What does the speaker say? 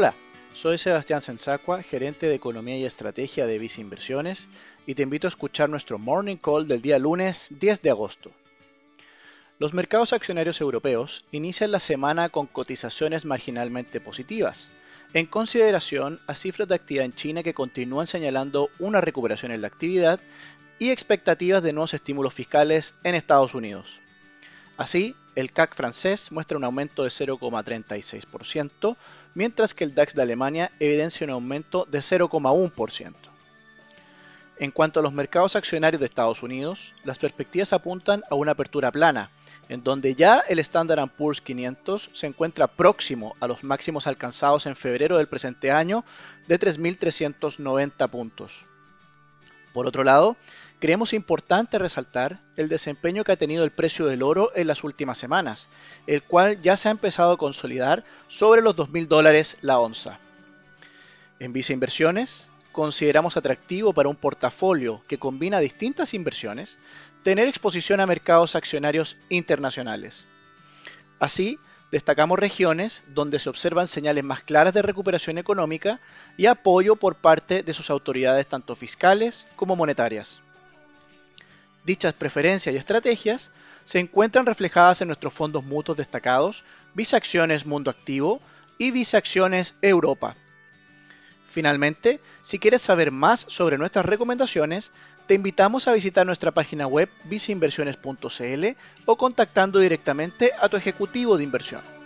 Hola, soy Sebastián Sensacua, gerente de Economía y Estrategia de Visa Inversiones, y te invito a escuchar nuestro Morning Call del día lunes 10 de agosto. Los mercados accionarios europeos inician la semana con cotizaciones marginalmente positivas, en consideración a cifras de actividad en China que continúan señalando una recuperación en la actividad y expectativas de nuevos estímulos fiscales en Estados Unidos. Así, el CAC francés muestra un aumento de 0,36%, mientras que el DAX de Alemania evidencia un aumento de 0,1%. En cuanto a los mercados accionarios de Estados Unidos, las perspectivas apuntan a una apertura plana, en donde ya el Standard Poor's 500 se encuentra próximo a los máximos alcanzados en febrero del presente año de 3.390 puntos. Por otro lado, creemos importante resaltar el desempeño que ha tenido el precio del oro en las últimas semanas, el cual ya se ha empezado a consolidar sobre los 2.000 dólares la onza. En Visa Inversiones, consideramos atractivo para un portafolio que combina distintas inversiones tener exposición a mercados accionarios internacionales. Así, destacamos regiones donde se observan señales más claras de recuperación económica y apoyo por parte de sus autoridades tanto fiscales como monetarias. Dichas preferencias y estrategias se encuentran reflejadas en nuestros fondos mutuos destacados Visa Acciones Mundo Activo y Visa Acciones Europa. Finalmente, si quieres saber más sobre nuestras recomendaciones, te invitamos a visitar nuestra página web visainversiones.cl o contactando directamente a tu ejecutivo de inversión.